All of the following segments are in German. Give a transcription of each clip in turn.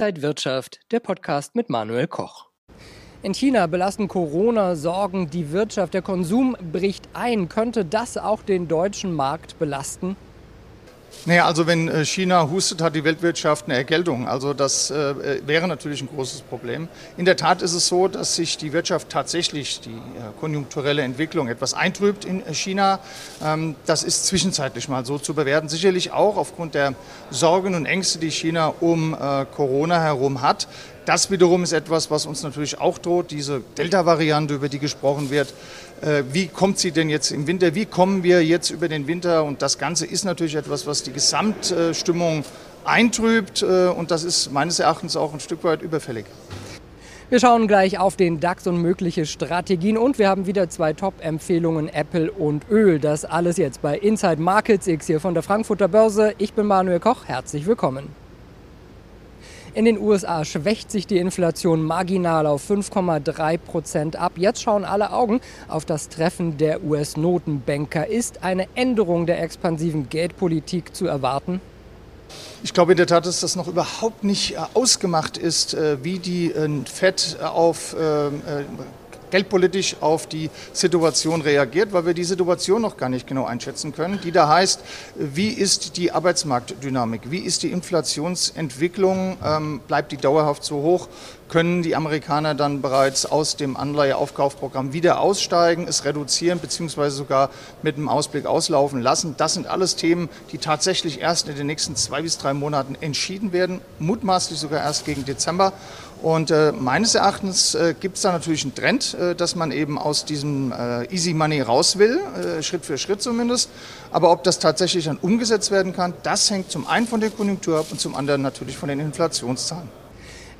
Inside Wirtschaft, der Podcast mit Manuel Koch. In China belasten Corona-Sorgen die Wirtschaft. Der Konsum bricht ein. Könnte das auch den deutschen Markt belasten? Naja, also wenn äh, China hustet, hat die Weltwirtschaft eine Ergeltung. Also das äh, wäre natürlich ein großes Problem. In der Tat ist es so, dass sich die Wirtschaft tatsächlich, die äh, konjunkturelle Entwicklung etwas eintrübt in äh, China. Ähm, das ist zwischenzeitlich mal so zu bewerten. Sicherlich auch aufgrund der Sorgen und Ängste, die China um äh, Corona herum hat. Das wiederum ist etwas, was uns natürlich auch droht, diese Delta-Variante, über die gesprochen wird. Äh, wie kommt sie denn jetzt im Winter? Wie kommen wir jetzt über den Winter? Und das Ganze ist natürlich etwas, was die Gesamtstimmung eintrübt. Äh, und das ist meines Erachtens auch ein Stück weit überfällig. Wir schauen gleich auf den DAX und mögliche Strategien und wir haben wieder zwei Top-Empfehlungen, Apple und Öl. Das alles jetzt bei Inside Markets X hier von der Frankfurter Börse. Ich bin Manuel Koch, herzlich willkommen. In den USA schwächt sich die Inflation marginal auf 5,3 Prozent ab. Jetzt schauen alle Augen auf das Treffen der US-Notenbanker. Ist eine Änderung der expansiven Geldpolitik zu erwarten? Ich glaube in der Tat, dass das noch überhaupt nicht äh, ausgemacht ist, äh, wie die äh, FED auf geldpolitisch auf die Situation reagiert, weil wir die Situation noch gar nicht genau einschätzen können, die da heißt, wie ist die Arbeitsmarktdynamik, wie ist die Inflationsentwicklung, ähm, bleibt die dauerhaft so hoch, können die Amerikaner dann bereits aus dem Anleiheaufkaufprogramm wieder aussteigen, es reduzieren bzw. sogar mit einem Ausblick auslaufen lassen. Das sind alles Themen, die tatsächlich erst in den nächsten zwei bis drei Monaten entschieden werden, mutmaßlich sogar erst gegen Dezember. Und äh, meines Erachtens äh, gibt es da natürlich einen Trend, äh, dass man eben aus diesem äh, Easy Money raus will, äh, Schritt für Schritt zumindest. Aber ob das tatsächlich dann umgesetzt werden kann, das hängt zum einen von der Konjunktur ab und zum anderen natürlich von den Inflationszahlen.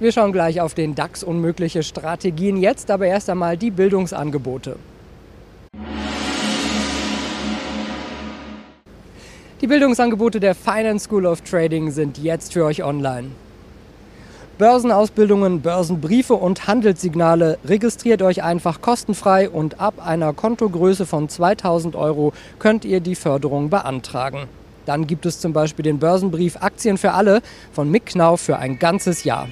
Wir schauen gleich auf den DAX und mögliche Strategien. Jetzt aber erst einmal die Bildungsangebote. Die Bildungsangebote der Finance School of Trading sind jetzt für euch online. Börsenausbildungen, Börsenbriefe und Handelssignale. Registriert euch einfach kostenfrei und ab einer Kontogröße von 2000 Euro könnt ihr die Förderung beantragen. Dann gibt es zum Beispiel den Börsenbrief Aktien für alle von Mick Knauf für ein ganzes Jahr.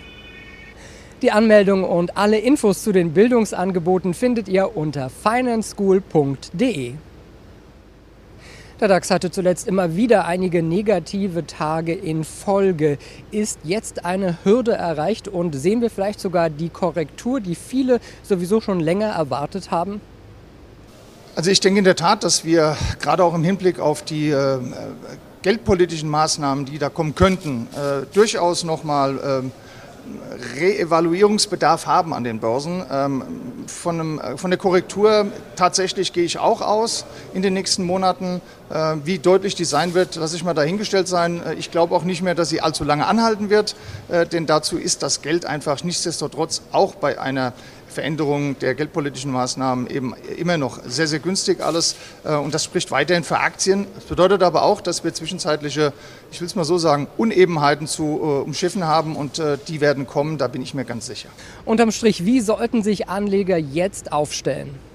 Die Anmeldung und alle Infos zu den Bildungsangeboten findet ihr unter financeschool.de. Der DAX hatte zuletzt immer wieder einige negative Tage in Folge. Ist jetzt eine Hürde erreicht und sehen wir vielleicht sogar die Korrektur, die viele sowieso schon länger erwartet haben? Also ich denke in der Tat, dass wir gerade auch im Hinblick auf die äh, geldpolitischen Maßnahmen, die da kommen könnten, äh, durchaus nochmal äh, Reevaluierungsbedarf haben an den Börsen. Ähm, von, einem, äh, von, der Korrektur tatsächlich gehe ich auch aus in den nächsten Monaten. Äh, wie deutlich die sein wird, lasse ich mal dahingestellt sein. Äh, ich glaube auch nicht mehr, dass sie allzu lange anhalten wird, denn dazu ist das Geld einfach nichtsdestotrotz auch bei einer Veränderung der geldpolitischen Maßnahmen eben immer noch sehr, sehr günstig alles. Äh, und das spricht weiterhin für Aktien. Das bedeutet aber auch, dass wir zwischenzeitliche, ich will es mal so sagen, Unebenheiten zu äh, umschiffen haben und äh, die werden kommen, da bin ich mir ganz sicher. Unterm Strich, wie sollten sich Anleger jetzt aufstellen?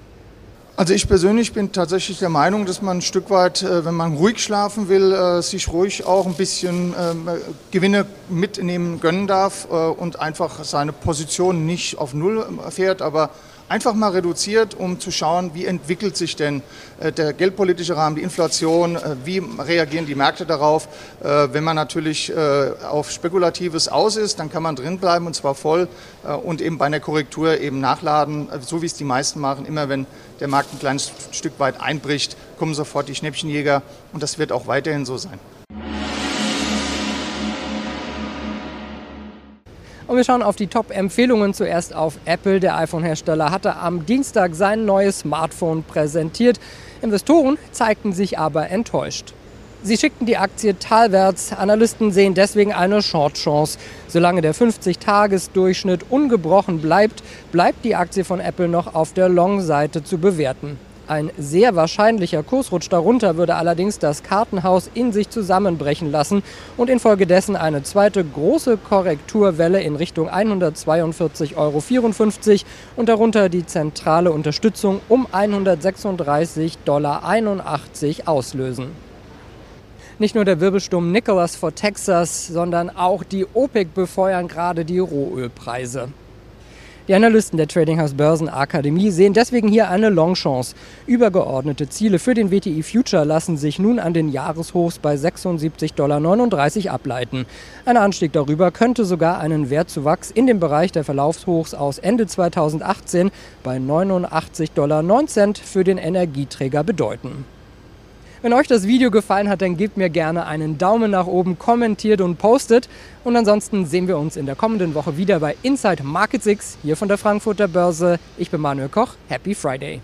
Also ich persönlich bin tatsächlich der Meinung, dass man ein Stück weit, äh, wenn man ruhig schlafen will, äh, sich ruhig auch ein bisschen ähm, Gewinne mitnehmen gönnen darf äh, und einfach seine Position nicht auf Null fährt, aber einfach mal reduziert, um zu schauen, wie entwickelt sich denn äh, der geldpolitische Rahmen, die Inflation, äh, wie reagieren die Märkte darauf. Äh, wenn man natürlich auf Spekulatives aus ist, dann kann man drinbleiben und zwar voll und eben bei einer Korrektur eben nachladen, so wie es die meisten machen. Immer wenn der Markt ein kleines Stück weit einbricht, kommen sofort die Schnäppchenjäger und das wird auch weiterhin so sein. Und wir schauen auf die Top-Empfehlungen. Zuerst auf Apple. Der iPhone-Hersteller hatte am Dienstag sein neues Smartphone präsentiert. Investoren zeigten sich aber enttäuscht. Sie schickten die Aktie talwärts. Analysten sehen deswegen eine Short-Chance. Solange der 50-Tages-Durchschnitt ungebrochen bleibt, bleibt die Aktie von Apple noch auf der Long-Seite zu bewerten. Ein sehr wahrscheinlicher Kursrutsch darunter würde allerdings das Kartenhaus in sich zusammenbrechen lassen und infolgedessen eine zweite große Korrekturwelle in Richtung 142,54 Euro und darunter die zentrale Unterstützung um 136,81 Dollar auslösen. Nicht nur der Wirbelsturm Nicholas vor Texas, sondern auch die OPEC befeuern gerade die Rohölpreise. Die Analysten der Trading House Börsenakademie sehen deswegen hier eine Longchance. Übergeordnete Ziele für den WTI Future lassen sich nun an den Jahreshochs bei 76,39 Dollar ableiten. Ein Anstieg darüber könnte sogar einen Wertzuwachs in dem Bereich der Verlaufshochs aus Ende 2018 bei 89,09 Dollar für den Energieträger bedeuten. Wenn euch das Video gefallen hat, dann gebt mir gerne einen Daumen nach oben, kommentiert und postet. Und ansonsten sehen wir uns in der kommenden Woche wieder bei Inside Market 6 hier von der Frankfurter Börse. Ich bin Manuel Koch. Happy Friday.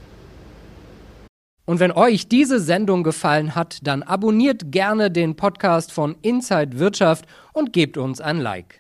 Und wenn euch diese Sendung gefallen hat, dann abonniert gerne den Podcast von Inside Wirtschaft und gebt uns ein Like.